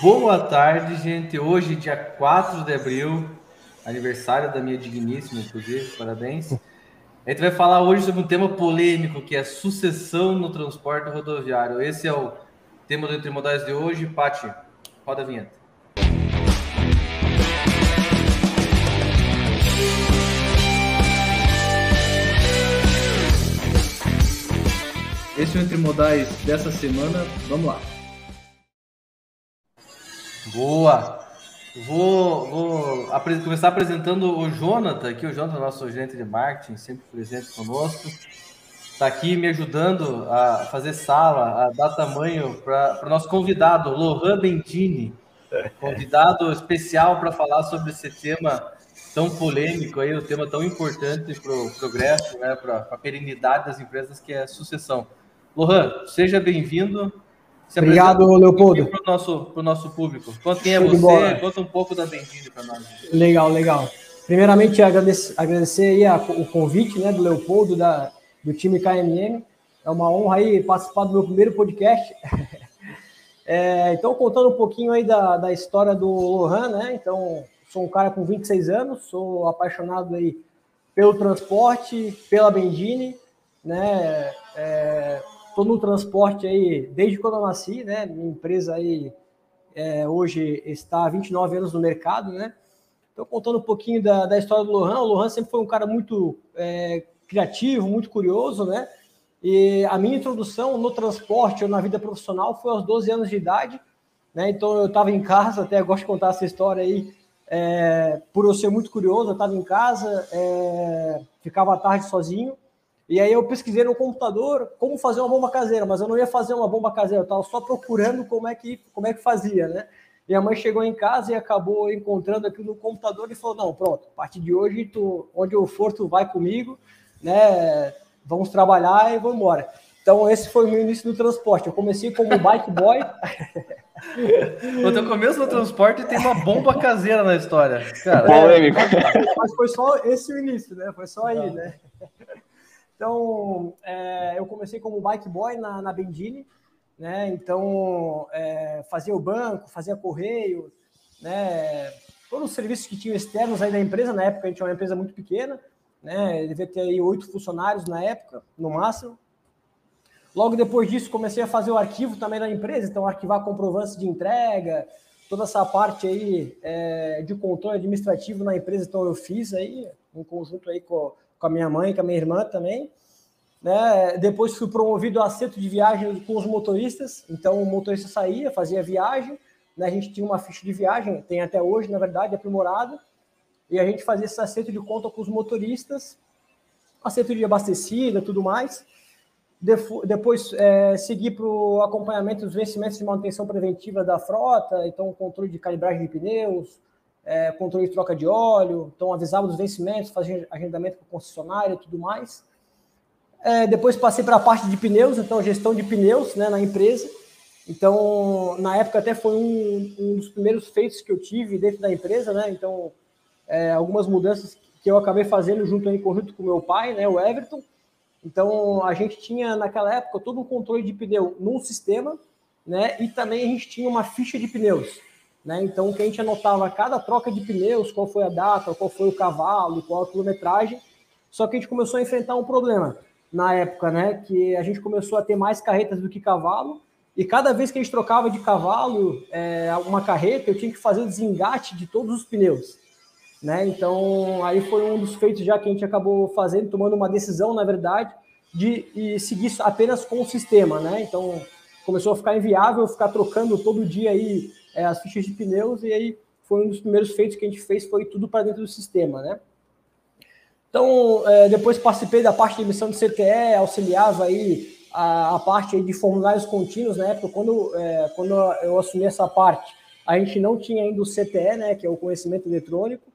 Boa tarde, gente. Hoje, dia 4 de abril, aniversário da minha digníssima, inclusive, parabéns. A gente vai falar hoje sobre um tema polêmico, que é sucessão no transporte rodoviário. Esse é o tema do Entre Modais de hoje. Pati, roda a vinheta. Esse é o Entre Modais dessa semana. Vamos lá. Boa! Vou, vou começar apresentando o Jonathan, aqui o Jonathan, nosso gerente de marketing, sempre presente conosco. Está aqui me ajudando a fazer sala, a dar tamanho para o nosso convidado, Lohan Bendini, convidado especial para falar sobre esse tema tão polêmico, aí, um tema tão importante para o progresso, né, para a perenidade das empresas, que é a sucessão. Lohan, seja bem-vindo. Obrigado, Leopoldo. Para o nosso, nosso público. Conta quem é você, conta um pouco da Bendini para nós. Legal, legal. Primeiramente, agradecer, agradecer aí a, o convite né, do Leopoldo, da, do time KMM. É uma honra aí participar do meu primeiro podcast. é, então, contando um pouquinho aí da, da história do Lohan, né? Então, sou um cara com 26 anos, sou apaixonado aí pelo transporte, pela Bendini, né? É, Estou no transporte aí desde quando eu nasci, né? Minha empresa aí é, hoje está há 29 anos no mercado, né? Estou contando um pouquinho da, da história do Lohan. O Lohan sempre foi um cara muito é, criativo, muito curioso, né? E a minha introdução no transporte ou na vida profissional foi aos 12 anos de idade, né? Então eu estava em casa, até gosto de contar essa história aí, é, por eu ser muito curioso, eu estava em casa, é, ficava à tarde sozinho, e aí eu pesquisei no computador como fazer uma bomba caseira, mas eu não ia fazer uma bomba caseira, eu estava só procurando como é que como é que fazia, né? E a mãe chegou em casa e acabou encontrando aquilo no computador e falou: "Não, pronto, a partir de hoje tu, onde eu for tu vai comigo, né? Vamos trabalhar e vamos embora". Então esse foi o meu início no transporte. Eu comecei como bike boy. O teu começo no transporte tem uma bomba caseira na história. Cara, é, mas foi só esse o início, né? Foi só aí, né? Então, é, eu comecei como bike boy na, na Bendini, né? Então, é, fazia o banco, fazia correio, né? Todos os serviços que tinham externos aí da empresa, na época a gente era uma empresa muito pequena, né? Devia ter aí oito funcionários na época, no máximo. Logo depois disso, comecei a fazer o arquivo também da empresa, então arquivar comprovância de entrega, toda essa parte aí é, de controle administrativo na empresa, então eu fiz aí, em conjunto aí com com a minha mãe, com a minha irmã também. Né? Depois fui promovido a acerto de viagem com os motoristas. Então o motorista saía, fazia viagem. Né? A gente tinha uma ficha de viagem, tem até hoje, na verdade, aprimorada. E a gente fazia esse acerto de conta com os motoristas, acerto de abastecida, tudo mais. Depois é, segui para o acompanhamento dos vencimentos de manutenção preventiva da frota, então controle de calibragem de pneus, é, controle de troca de óleo, então avisava dos vencimentos, fazia agendamento com o concessionário e tudo mais. É, depois passei para a parte de pneus, então gestão de pneus né, na empresa. Então, na época até foi um, um dos primeiros feitos que eu tive dentro da empresa, né? Então, é, algumas mudanças que eu acabei fazendo junto em conjunto com meu pai, né, o Everton. Então, a gente tinha naquela época todo um controle de pneu num sistema, né? E também a gente tinha uma ficha de pneus. Né? Então, que a gente anotava cada troca de pneus, qual foi a data, qual foi o cavalo, qual a quilometragem. Só que a gente começou a enfrentar um problema na época, né? Que a gente começou a ter mais carretas do que cavalo. E cada vez que a gente trocava de cavalo é, uma carreta, eu tinha que fazer o desengate de todos os pneus. Né? Então, aí foi um dos feitos já que a gente acabou fazendo, tomando uma decisão, na verdade, de seguir apenas com o sistema, né? Então, começou a ficar inviável ficar trocando todo dia aí é, as fichas de pneus, e aí foi um dos primeiros feitos que a gente fez, foi tudo para dentro do sistema, né? Então, é, depois participei da parte de emissão de CTE, auxiliava aí a, a parte de formulários contínuos, né? época, quando, é, quando eu assumi essa parte, a gente não tinha ainda o CTE, né, que é o conhecimento eletrônico,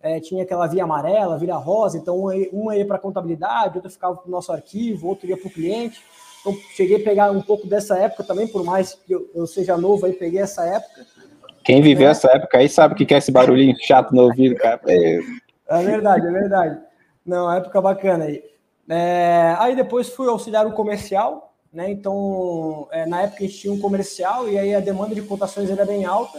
é, tinha aquela via amarela, via rosa, então uma ia para contabilidade, outra ficava para o nosso arquivo, outra ia para o cliente. Então, cheguei a pegar um pouco dessa época também, por mais que eu, eu seja novo, aí peguei essa época. Quem viveu é. essa época aí sabe o que é esse barulhinho chato no ouvido, cara. É, é verdade, é verdade. Não, época bacana aí. É, aí depois fui auxiliar o comercial, né? Então, é, na época a gente tinha um comercial e aí a demanda de cotações era bem alta.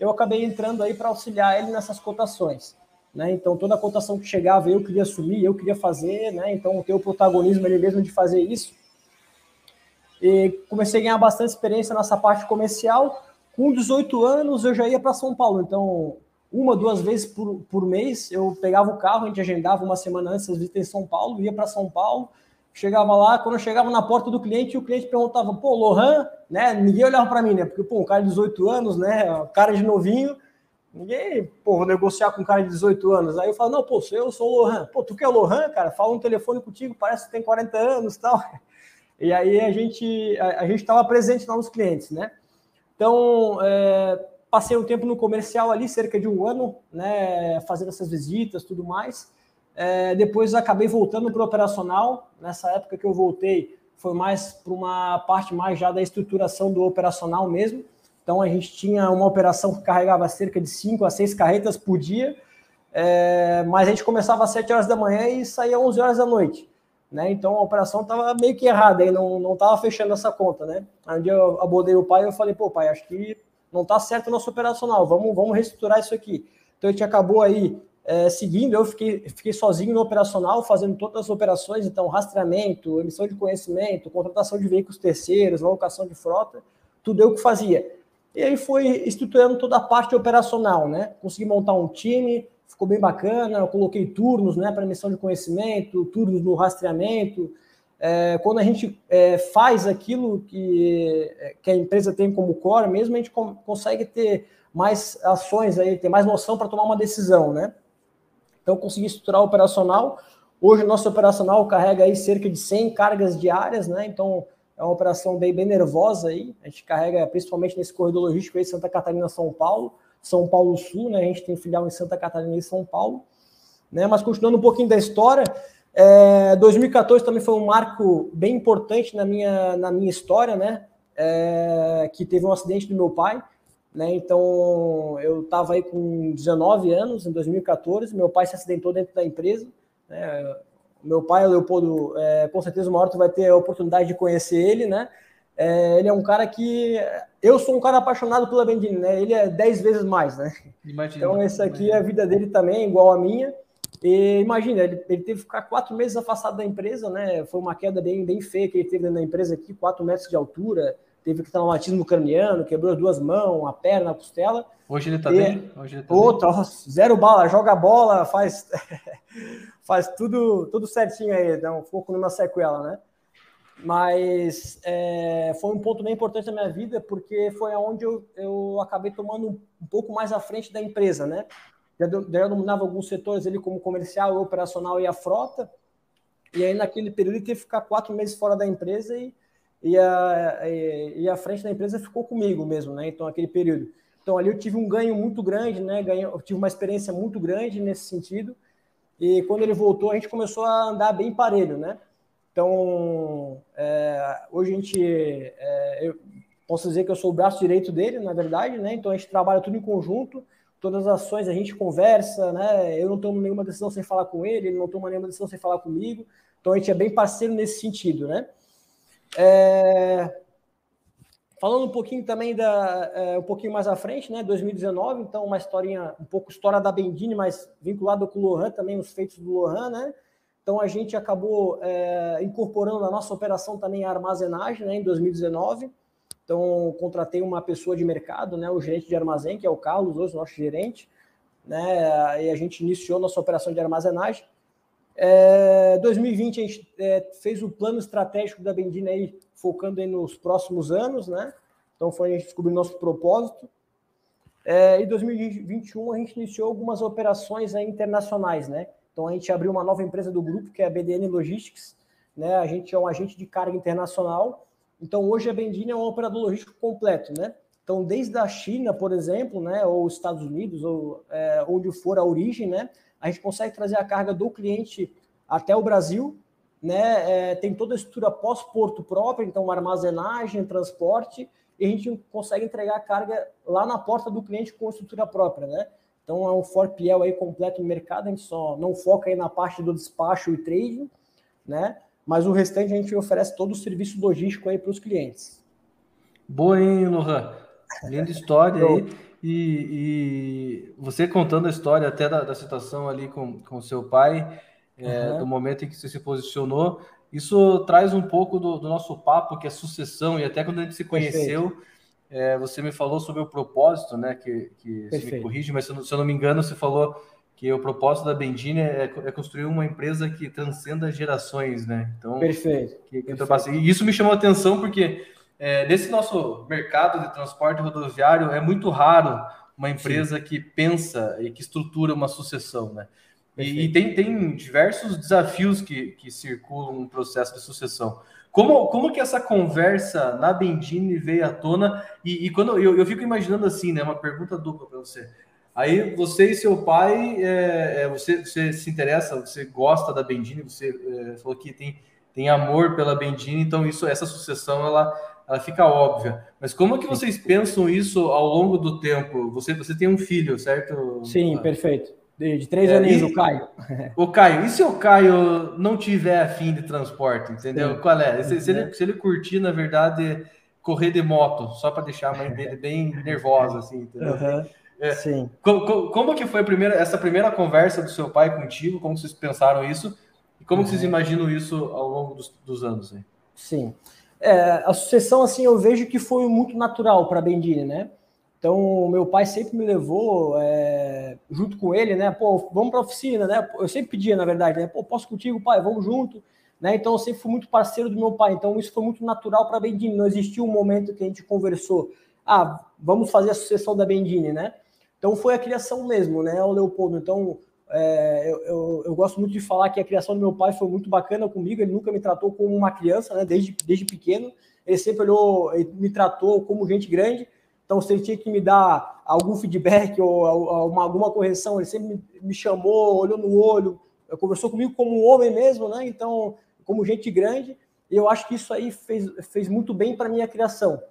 Eu acabei entrando aí para auxiliar ele nessas cotações, né? Então, toda a cotação que chegava eu queria assumir, eu queria fazer, né? Então, ter o protagonismo ele mesmo de fazer isso. E comecei a ganhar bastante experiência nessa parte comercial. Com 18 anos, eu já ia para São Paulo. Então, uma, duas vezes por, por mês, eu pegava o carro, a gente agendava uma semana antes as visitas em São Paulo, ia para São Paulo, chegava lá, quando eu chegava na porta do cliente, o cliente perguntava, pô, Lohan, né? Ninguém olhava para mim, né? Porque, pô, um cara de 18 anos, né? Cara de novinho, ninguém, pô, vou negociar com um cara de 18 anos. Aí eu falo, não, pô, eu, sou o Lohan. Pô, tu que é o Lohan, cara? Fala um telefone contigo, parece que tem 40 anos e tal. E aí a gente a, a gente estava presente lá nos clientes, né? Então, é, passei um tempo no comercial ali, cerca de um ano, né, fazendo essas visitas, tudo mais. É, depois acabei voltando para o operacional. Nessa época que eu voltei, foi mais para uma parte mais já da estruturação do operacional mesmo. Então a gente tinha uma operação que carregava cerca de 5 a 6 carretas por dia, é, mas a gente começava às 7 horas da manhã e saía às 11 horas da noite. Né? Então a operação estava meio que errada, aí não estava fechando essa conta. Né? Aí um dia eu abordei o pai e eu falei, pô, pai, acho que não está certo o nosso operacional, vamos, vamos reestruturar isso aqui. Então a gente acabou aí é, seguindo, eu fiquei, fiquei sozinho no operacional, fazendo todas as operações, então rastreamento, emissão de conhecimento, contratação de veículos terceiros, alocação de frota, tudo eu que fazia. E aí foi estruturando toda a parte operacional, né? Consegui montar um time, ficou bem bacana, eu coloquei turnos né, para emissão de conhecimento, turnos no rastreamento, é, quando a gente é, faz aquilo que, que a empresa tem como core, mesmo a gente com, consegue ter mais ações aí, ter mais noção para tomar uma decisão, né? Então, consegui estruturar o operacional. Hoje, nosso operacional carrega aí cerca de 100 cargas diárias, né? Então, é uma operação bem, bem nervosa aí. A gente carrega principalmente nesse corredor logístico aí, Santa Catarina, São Paulo, São Paulo Sul, né? A gente tem filial em Santa Catarina e São Paulo. Né? Mas continuando um pouquinho da história, é, 2014 também foi um marco bem importante na minha, na minha história, né? É, que teve um acidente do meu pai, né? Então eu estava aí com 19 anos em 2014, meu pai se acidentou dentro da empresa. Né? Meu pai, Leopoldo, é, com certeza uma hora tu vai ter a oportunidade de conhecer ele, né? É, ele é um cara que eu sou um cara apaixonado pela Bendini, né? Ele é 10 vezes mais, né? Imagina, então esse aqui é a vida dele também, igual a minha. E imagina, ele, ele, teve que ficar quatro meses afastado da empresa, né? Foi uma queda bem, bem feia que ele teve na empresa aqui, quatro metros de altura, teve que um traumatismo craniano, quebrou as duas mãos, a perna, a costela. Hoje ele tá e, bem? Hoje ele tá outra, bem. zero bala, joga bola, faz, faz tudo, tudo certinho aí, não ficou com nenhuma sequela, né? Mas é, foi um ponto bem importante na minha vida, porque foi onde eu, eu acabei tomando um pouco mais à frente da empresa, né? já, já dominava alguns setores ali, como comercial, operacional e a frota. E aí, naquele período, ele teve que ficar quatro meses fora da empresa e, e, a, e a frente da empresa ficou comigo mesmo, né? Então, aquele período. Então, ali eu tive um ganho muito grande, né? Ganho, eu tive uma experiência muito grande nesse sentido. E quando ele voltou, a gente começou a andar bem parelho, né? Então, é, hoje a gente, é, eu posso dizer que eu sou o braço direito dele, na verdade, né? Então a gente trabalha tudo em conjunto todas as ações a gente conversa, né? Eu não tomo nenhuma decisão sem falar com ele, ele não toma nenhuma decisão sem falar comigo. Então a gente é bem parceiro nesse sentido, né? É... Falando um pouquinho também da é, um pouquinho mais à frente, né? 2019, então uma historinha um pouco história da Bendini, mas vinculada com o Lohan também os feitos do Lohan, né? Então a gente acabou é, incorporando na nossa operação também a armazenagem, né? Em 2019. Então, contratei uma pessoa de mercado, né, o gerente de armazém, que é o Carlos, hoje nosso gerente, né, e a gente iniciou nossa operação de armazenagem. É, 2020 a gente é, fez o plano estratégico da Bendina aí, focando aí nos próximos anos, né? Então foi a gente descobrir nosso propósito. É, em 2021 a gente iniciou algumas operações aí internacionais, né? Então a gente abriu uma nova empresa do grupo que é a BDN Logistics, né? A gente é um agente de carga internacional então, hoje a Bendini é um operador logístico completo, né? Então, desde a China, por exemplo, né, ou os Estados Unidos, ou é, onde for a origem, né, a gente consegue trazer a carga do cliente até o Brasil, né? É, tem toda a estrutura pós-porto própria, então armazenagem, transporte, e a gente consegue entregar a carga lá na porta do cliente com estrutura própria, né? Então é um Forpiel aí completo no mercado, a gente só não foca aí na parte do despacho e trading, né? mas o restante a gente oferece todo o serviço logístico aí para os clientes. Boa, hein, Lohan? Linda história aí. E, e, você contando a história até da, da situação ali com, com seu pai, é, uhum. do momento em que você se posicionou, isso traz um pouco do, do, nosso papo, que é sucessão, e até quando a gente se conheceu, é, você me falou sobre o propósito, né? Que, que me corrige, mas se eu, se eu, não me engano, você falou que o propósito da Bendine é, é, construir uma empresa que transcenda gerações, né? Então, Perfeito. Que, que Perfeito. E isso me chamou a atenção porque é, nesse nosso mercado de transporte rodoviário é muito raro uma empresa Sim. que pensa e que estrutura uma sucessão, né? E, e, tem, tem diversos desafios que, que circulam no processo de sucessão. Como, como que essa conversa na Bendine veio à tona? E, e quando eu, eu fico imaginando assim, né? Uma pergunta dupla para você. Aí você e seu pai, é, é, você, você se interessa, você gosta da Bendine, você é, falou que tem, tem amor pela Bendine, então isso, essa sucessão ela ela fica óbvia. Mas como é que vocês pensam isso ao longo do tempo? Você, você tem um filho, certo? Sim, perfeito. De, de três é, aninhos, o Caio. O Caio, e se o Caio não tiver afim de transporte, entendeu? Sim. Qual é? Se, se, ele, se ele curtir, na verdade, correr de moto, só para deixar a mãe dele bem nervosa, assim, entendeu? Uhum. É, Sim. Como, como, que foi a primeira, essa primeira conversa do seu pai contigo? Como vocês pensaram isso? E como uhum. vocês imaginam isso ao longo dos, dos anos? Aí? Sim. É, a sucessão, assim, eu vejo que foi muito natural para a Bendine, né? Então, meu pai sempre me levou é, junto com ele, né? Pô, vamos para oficina, né? Eu sempre pedia, na verdade, né? Pô, posso contigo, pai? Vamos junto, né? Então, eu sempre fui muito parceiro do meu pai. Então, isso foi muito natural para a Bendine. Não existiu um momento que a gente conversou, ah, vamos fazer a sucessão da Bendine, né? Então, foi a criação mesmo, né? O Leopoldo. Então, é, eu, eu, eu, gosto muito de falar que a criação do meu pai foi muito bacana comigo. Ele nunca me tratou como uma criança, né? Desde, desde pequeno. Ele sempre olhou, ele me tratou como gente grande. Então, se ele tinha que me dar algum feedback ou uma, alguma correção, ele sempre me, chamou, olhou no olho, conversou comigo como um homem mesmo, né? Então, como gente grande. E eu acho que isso aí fez, fez muito bem para minha criação.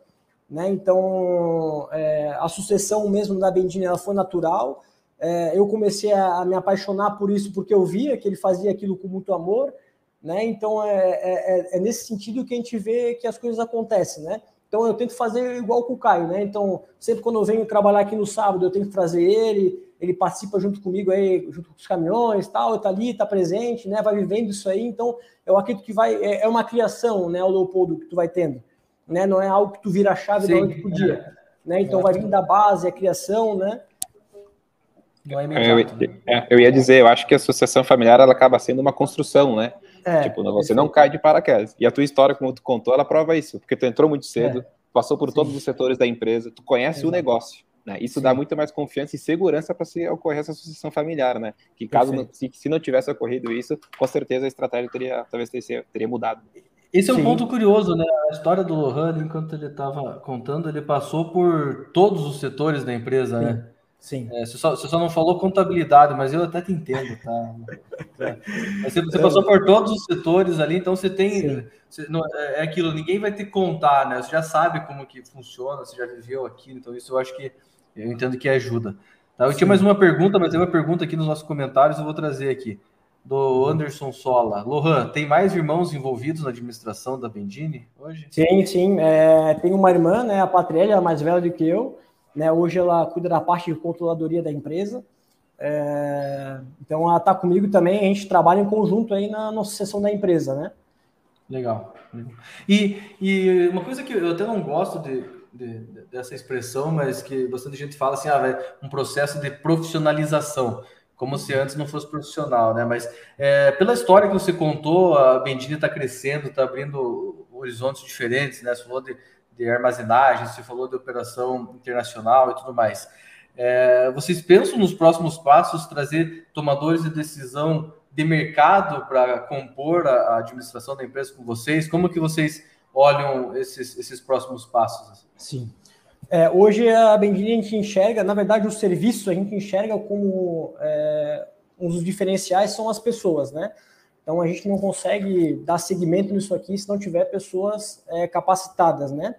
Né? Então, é, a sucessão mesmo da Bendine ela foi natural. É, eu comecei a, me apaixonar por isso porque eu via que ele fazia aquilo com muito amor, né? Então é, é, é, é, nesse sentido que a gente vê que as coisas acontecem, né? Então eu tento fazer igual com o Caio, né? Então sempre quando eu venho trabalhar aqui no sábado eu tenho que trazer ele, ele participa junto comigo aí, junto com os caminhões, tal, está ali, está presente, né? Vai vivendo isso aí. Então eu acredito que vai é, é, uma criação, né? O Leopoldo que tu vai tendo, né? Não é algo que tu vira a chave da noite pro dia, né? Então vai vir da base, a criação, né? Não é imediato. Eu, é, eu ia dizer, eu acho que a sucessão familiar ela acaba sendo uma construção, né? É, tipo, você não cai de paraquedas. E a tua história, como tu contou, ela prova isso, porque tu entrou muito cedo, é. passou por Sim. todos os setores da empresa, tu conhece Exato. o negócio. Né? Isso Sim. dá muito mais confiança e segurança para se ocorrer essa sucessão familiar, né? Que caso não, se, se, não tivesse ocorrido isso, com certeza a estratégia teria talvez teria, teria mudado. Esse é um Sim. ponto curioso, né? A história do Lohan, enquanto ele estava contando, ele passou por todos os setores da empresa, né? Sim. É, você, só, você, só, não falou contabilidade, mas eu até te entendo, tá? É. Você, você, passou por todos os setores ali, então você tem. Você, não, é, é aquilo, ninguém vai te contar, né? Você já sabe como que funciona, você já viveu aquilo, então isso eu acho que eu entendo que ajuda. Tá? Eu Sim. tinha mais uma pergunta, mas tem uma pergunta aqui nos nossos comentários, eu vou trazer aqui. Do Anderson Sola. Lohan, tem mais irmãos envolvidos na administração da Bendini hoje? Sim, sim. É, tem uma irmã, né, a Patrícia, mais velha do que eu. Né? Hoje ela cuida da parte de controladoria da empresa. É, então ela está comigo também, a gente trabalha em conjunto aí na nossa seção da empresa, né? Legal. E, e uma coisa que eu até não gosto de, de, dessa expressão, mas que bastante gente fala assim, ah, um processo de profissionalização, como se antes não fosse profissional, né? Mas é, pela história que você contou, a Bendini está crescendo, está abrindo horizontes diferentes, né? Você falou de de armazenagem, você falou de operação internacional e tudo mais. É, vocês pensam nos próximos passos trazer tomadores de decisão de mercado para compor a, administração da empresa com vocês? Como que vocês olham esses, esses próximos passos? Sim. É, hoje a Bendini a gente enxerga, na verdade, o serviço a gente enxerga como é, um dos diferenciais são as pessoas, né? Então a gente não consegue dar seguimento nisso aqui se não tiver pessoas é, capacitadas, né?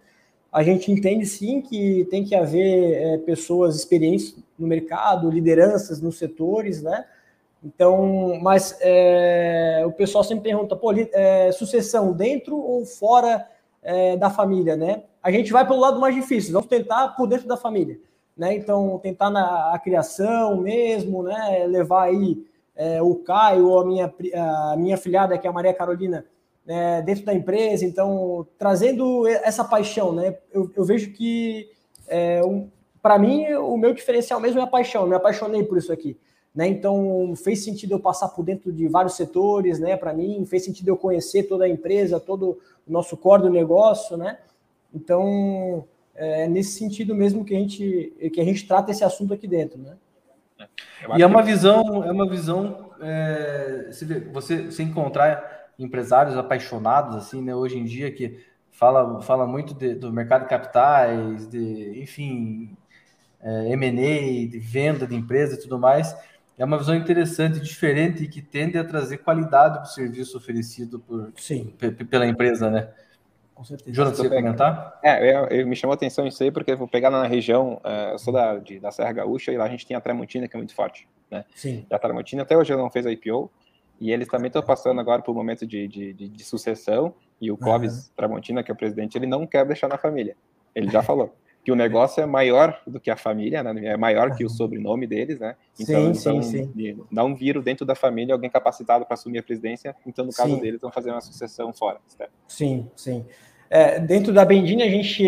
A gente entende sim que tem que haver é, pessoas experientes no mercado, lideranças nos setores, né? Então, mas é, o pessoal sempre pergunta, pô, é, sucessão dentro ou fora é, da família, né? A gente vai pelo lado mais difícil, vamos tentar por dentro da família, né? Então, tentar na criação mesmo, né? Levar aí é, o Caio ou a minha, a minha filhada, que é a Maria Carolina, né? dentro da empresa, então, trazendo essa paixão, né? Eu, eu vejo que, é, um, para mim, o meu diferencial mesmo é a paixão, eu me apaixonei por isso aqui. Né? Então fez sentido eu passar por dentro de vários setores, né? Para mim fez sentido eu conhecer toda a empresa, todo o nosso core do negócio, né? Então é nesse sentido mesmo que a gente que a gente trata esse assunto aqui dentro, né? E é uma visão, é uma visão, é, você, você encontrar empresários apaixonados assim, né? Hoje em dia que fala, fala muito de, do mercado de capitais, de, enfim, é, M&A, de venda de empresa e tudo mais é uma visão interessante, diferente e que tende a trazer qualidade para o serviço oferecido por, Sim. pela empresa, né? Com certeza. Jonathan, você ia comentar? É, eu, eu, me chamou a atenção isso aí, porque eu vou pegar na região, uh, eu sou da, de, da Serra Gaúcha, e lá a gente tem a Tramontina, que é muito forte, né? Sim. E a Tramontina até hoje não fez a IPO, e eles também estão passando agora por um momento de, de, de, de sucessão, e o Clóvis uhum. Tramontina, que é o presidente, ele não quer deixar na família. Ele já falou que o negócio é maior do que a família, né? É maior que o sobrenome deles, né? Então, sim, então sim, sim. não viram dentro da família alguém capacitado para assumir a presidência. Então, no caso sim. deles, vão fazer uma sucessão fora. Certo? Sim, sim. É, dentro da Bendini, a gente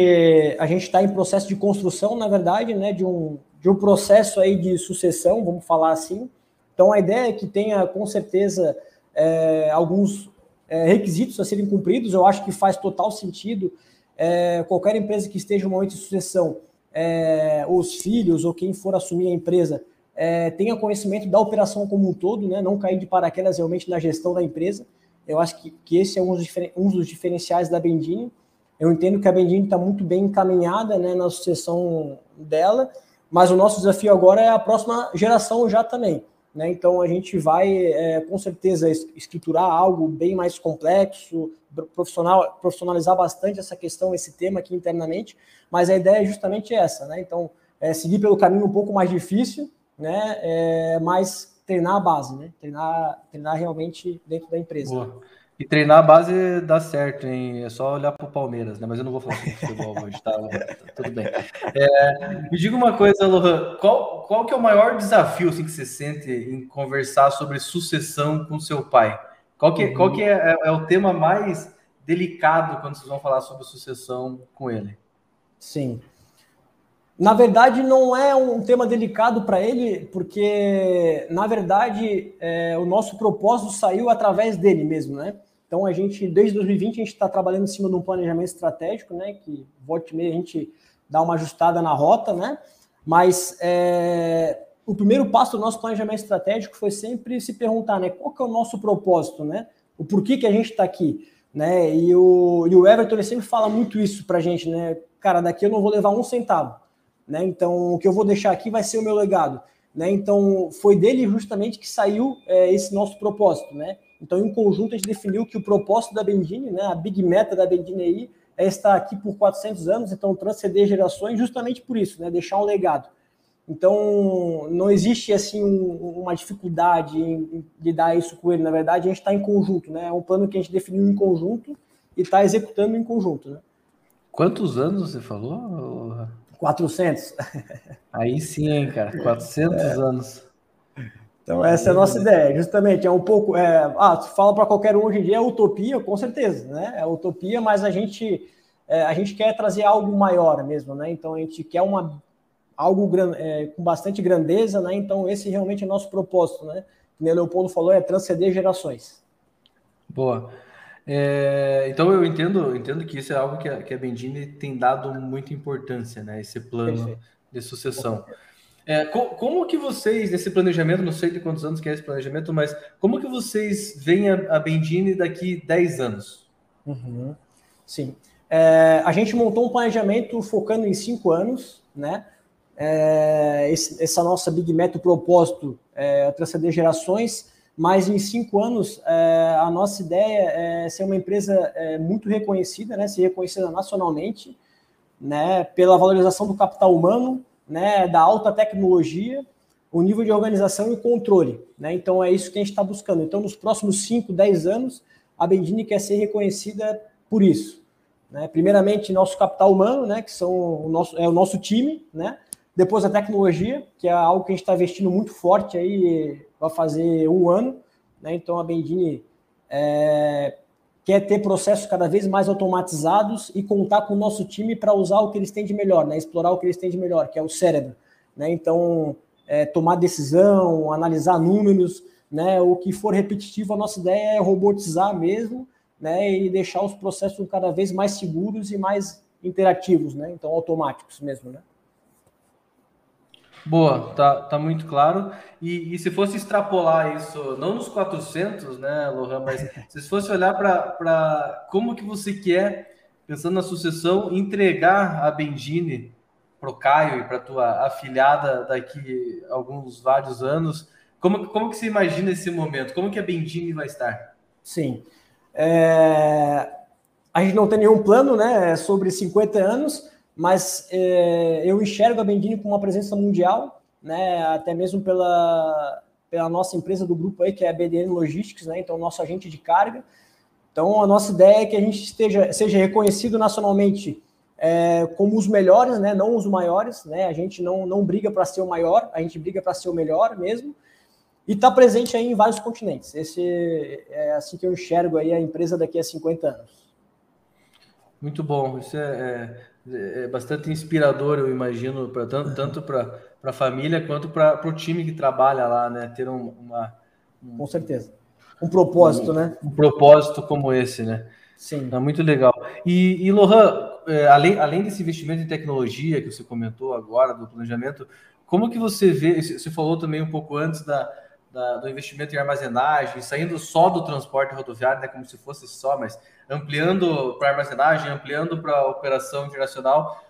a gente está em processo de construção, na verdade, né? De um de um processo aí de sucessão, vamos falar assim. Então, a ideia é que tenha, com certeza, é, alguns é, requisitos a serem cumpridos. Eu acho que faz total sentido é, qualquer empresa que esteja no momento de sucessão, é, os filhos ou quem for assumir a empresa, é, tenha conhecimento da operação como um todo, né, não cair de paraquedas realmente na gestão da empresa. Eu acho que, que esse é um dos, um dos diferenciais da Bendini. Eu entendo que a Bendini está muito bem encaminhada né, na sucessão dela, mas o nosso desafio agora é a próxima geração já também. Né? Então a gente vai é, com certeza escriturar algo bem mais complexo, profissional, profissionalizar bastante essa questão, esse tema aqui internamente, mas a ideia é justamente essa, né? Então é, seguir pelo caminho um pouco mais difícil, né? É, mas treinar a base, né? Treinar, treinar realmente dentro da empresa. Boa. E treinar a base dá certo, hein? É só olhar para o Palmeiras, né? Mas eu não vou falar sobre futebol hoje, tá? Tudo bem. É, me diga uma coisa, Lohan, qual, qual que é o maior desafio assim, que você sente em conversar sobre sucessão com seu pai? Qual que, qual que é, é, é o tema mais delicado quando vocês vão falar sobre sucessão com ele? Sim. Na verdade, não é um tema delicado para ele, porque, na verdade, é, o nosso propósito saiu através dele mesmo, né? Então, a gente, desde 2020, a gente está trabalhando em cima de um planejamento estratégico, né? Que, volta e meia, a gente dá uma ajustada na rota, né? Mas é, o primeiro passo do nosso planejamento estratégico foi sempre se perguntar, né? Qual que é o nosso propósito, né? O porquê que a gente está aqui, né? E o, e o Everton, ele sempre fala muito isso para a gente, né? Cara, daqui eu não vou levar um centavo né? Então, o que eu vou deixar aqui vai ser o meu legado. Né? Então, foi dele justamente que saiu é, esse nosso propósito. Né? Então, em conjunto, a gente definiu que o propósito da Bendini, né, a big meta da Bendini aí, é estar aqui por 400 anos, então transcender gerações justamente por isso, né? deixar um legado. Então, não existe assim um, uma dificuldade em, em dar isso com ele. Na verdade, a gente está em conjunto, né? É um plano que a gente definiu em conjunto e está executando em conjunto, né? Quantos anos você falou? 400. Aí sim, hein, cara, 400 é. anos. Então, essa é a nossa ideia, justamente. É um pouco. É, ah, fala para qualquer um hoje em dia, é utopia, com certeza, né? É utopia, mas a gente, é, a gente quer trazer algo maior mesmo, né? Então, a gente quer uma, algo é, com bastante grandeza, né? Então, esse realmente é o nosso propósito, né? Como o Leopoldo falou, é transcender gerações. Boa. É, então eu entendo, entendo que isso é algo que a, que a Bendini tem dado muita importância, né? Esse plano Perfeito. de sucessão. É, co como que vocês, nesse planejamento, não sei de quantos anos que é esse planejamento, mas como que vocês veem a, a Bendini daqui 10 anos? Uhum. Sim. É, a gente montou um planejamento focando em cinco anos, né? É, esse, essa nossa Big Meta, o propósito é transcender gerações mas em cinco anos é, a nossa ideia é ser uma empresa é, muito reconhecida, né, ser reconhecida nacionalmente, né, pela valorização do capital humano, né, da alta tecnologia. o nível de organização e controle. Né? Então é isso que a gente está buscando. Então, nos próximos 5, 10 anos, a Bendini quer ser reconhecida por isso. Né? Primeiramente, nosso capital humano, né? que são o nosso, é o nosso time, né? depois a tecnologia, que é algo que a gente está investindo muito forte aí, vai fazer um ano. Né? Então a Bendini é, quer ter processos cada vez mais automatizados e contar com o nosso time para usar o que eles têm de melhor, né? explorar o que eles têm de melhor, que é o cérebro. Né? Então, é, tomar decisão, analisar números, né? o que for repetitivo, a nossa ideia é robotizar mesmo né? e deixar os processos cada vez mais seguros e mais interativos, né? então automáticos mesmo. Né? Boa, tá, tá muito claro. E, e, se fosse extrapolar isso, não nos 400, né, Lohan, mas se fosse olhar para como que você quer, pensando na sucessão, entregar a Bendine para o Caio e para tua afilhada daqui alguns vários anos, como, como que você imagina esse momento? Como que a Bendine vai estar? Sim. É... A gente não tem nenhum plano né, sobre 50 anos, mas é, eu enxergo a Bendini com uma presença mundial, né, até mesmo pela, pela nossa empresa do grupo aí, que é a BDN Logistics, né, então nosso agente de carga. Então a nossa ideia é que a gente esteja, seja reconhecido nacionalmente é, como os melhores, né, não os maiores, né, a gente não, não briga para ser o maior, a gente briga para ser o melhor mesmo, e está presente aí em vários continentes. Esse é assim que eu enxergo aí a empresa daqui a 50 anos. Muito bom, isso é, é é, é bastante inspirador, eu imagino, pra, tanto, tanto para a família quanto para o time que trabalha lá, né? Ter um, uma. Um, Com certeza. Um propósito, um, né? Um propósito como esse, né? Sim. Tá muito legal. E, e Lohan, é, além, além desse investimento em tecnologia que você comentou agora, do planejamento, como que você vê, você falou também um pouco antes da, da, do investimento em armazenagem, saindo só do transporte rodoviário, né, como se fosse só, mas ampliando para armazenagem, ampliando para operação internacional.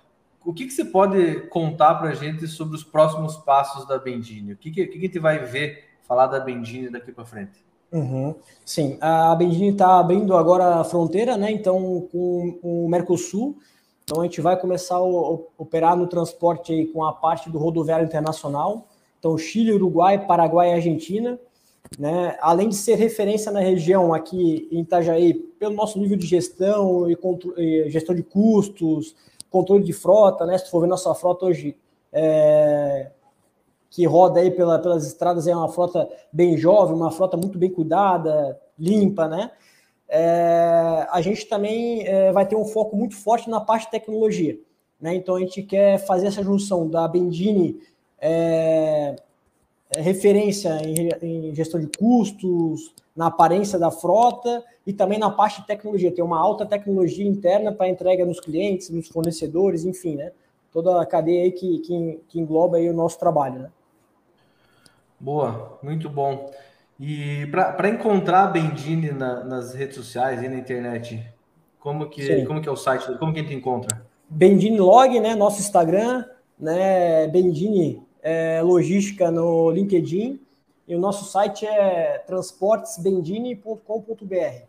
O que, que você pode contar para a gente sobre os próximos passos da Bendini? O que, que, que a gente vai ver falar da Bendini daqui para frente? Uhum. Sim, a Bendini está abrindo agora a fronteira, né? Então, com o Mercosul. Então, a gente vai começar a operar no transporte aí com a parte do rodoviário internacional. Então, Chile, Uruguai, Paraguai e Argentina. Né? Além de ser referência na região aqui em Itajaí, pelo nosso nível de gestão e, e gestão de custos, controle de frota, né? Se tu for ver nossa frota hoje, é, que roda aí pela, pelas estradas, é uma frota bem jovem, uma frota muito bem cuidada, limpa, né? É, a gente também é, vai ter um foco muito forte na parte de tecnologia. Né? Então a gente quer fazer essa junção da Bendini é, é, referência em, em, gestão de custos, na aparência da frota e também na parte de tecnologia. Tem uma alta tecnologia interna para entrega nos clientes, nos fornecedores, enfim, né? Toda a cadeia aí que, que, que engloba aí o nosso trabalho, né? Boa, muito bom. E para encontrar a Bendini na, nas redes sociais e na internet, como que, como que é o site? Como que a gente encontra? Bendini Log, né? Nosso Instagram, né? Bendini é, logística no LinkedIn e o nosso site é transportesbendini.com.br.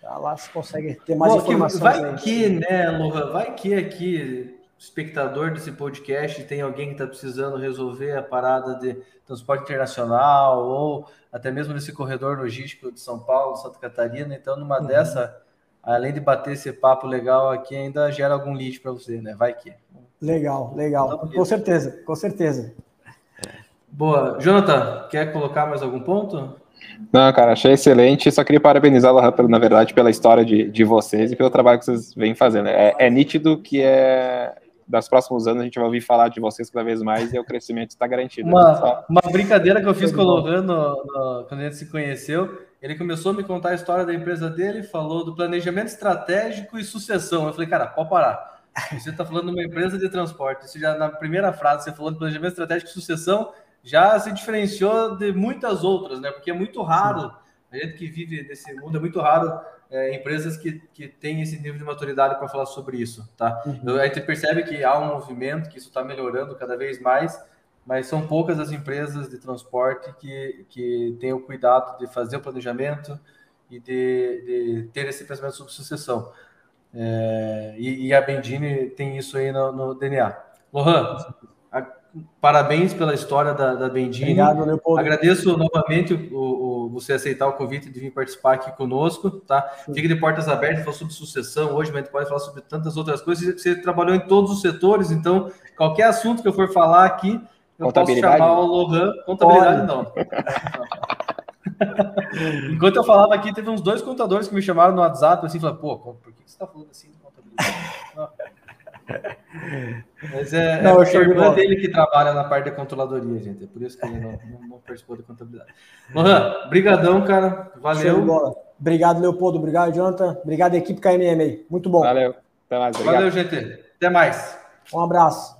Tá, lá você consegue ter mais informações. Vai aí. que, né, Lohan, vai que aqui, espectador desse podcast, tem alguém que está precisando resolver a parada de transporte internacional ou até mesmo nesse corredor logístico de São Paulo, Santa Catarina. Então, numa uhum. dessa, além de bater esse papo legal aqui, ainda gera algum lead para você, né? Vai que. Legal, legal. Com certeza, com certeza. Boa. Jonathan, quer colocar mais algum ponto? Não, cara, achei excelente. Só queria parabenizá-la, na verdade, pela história de, de vocês e pelo trabalho que vocês vêm fazendo. É, é nítido que é das próximos anos a gente vai ouvir falar de vocês cada vez mais e o crescimento está garantido. Uma, uma brincadeira que eu fiz com o Lohan quando a gente se conheceu, ele começou a me contar a história da empresa dele, falou do planejamento estratégico e sucessão. Eu falei, cara, pode parar. Você está falando de uma empresa de transporte. Isso já na primeira frase você falou de planejamento estratégico e sucessão, já se diferenciou de muitas outras, né? Porque é muito raro, Sim. a gente que vive nesse mundo, é muito raro é, empresas que, que têm esse nível de maturidade para falar sobre isso, tá? Uhum. A gente percebe que há um movimento, que isso está melhorando cada vez mais, mas são poucas as empresas de transporte que, que têm o cuidado de fazer o planejamento e de, de ter esse pensamento sobre sucessão. É, e, e, a Bendini tem isso aí no, no DNA. Lohan, a, parabéns pela história da, da Bendini. Obrigado, Leopoldo. Agradeço novamente o, o, você aceitar o convite de vir participar aqui conosco, tá? Fique de portas abertas, falou sobre sucessão hoje, mas a gente pode falar sobre tantas outras coisas. Você trabalhou em todos os setores, então qualquer assunto que eu for falar aqui, eu posso chamar o Lohan. Contabilidade não. Enquanto eu falava aqui, teve uns dois contadores que me chamaram no WhatsApp assim, falaram, pô, por que você está falando assim de contabilidade? Mas é, não, é a irmã dele que trabalha na parte da controladoria, gente. É por isso que ele não, não, não participou da contabilidade. Lohan, brigadão, cara. Valeu. Obrigado, Leopoldo. Obrigado, Jonathan. Obrigado, equipe KMM. Muito bom. Valeu. Até mais. Obrigado. Valeu, gente. Até mais. Um abraço.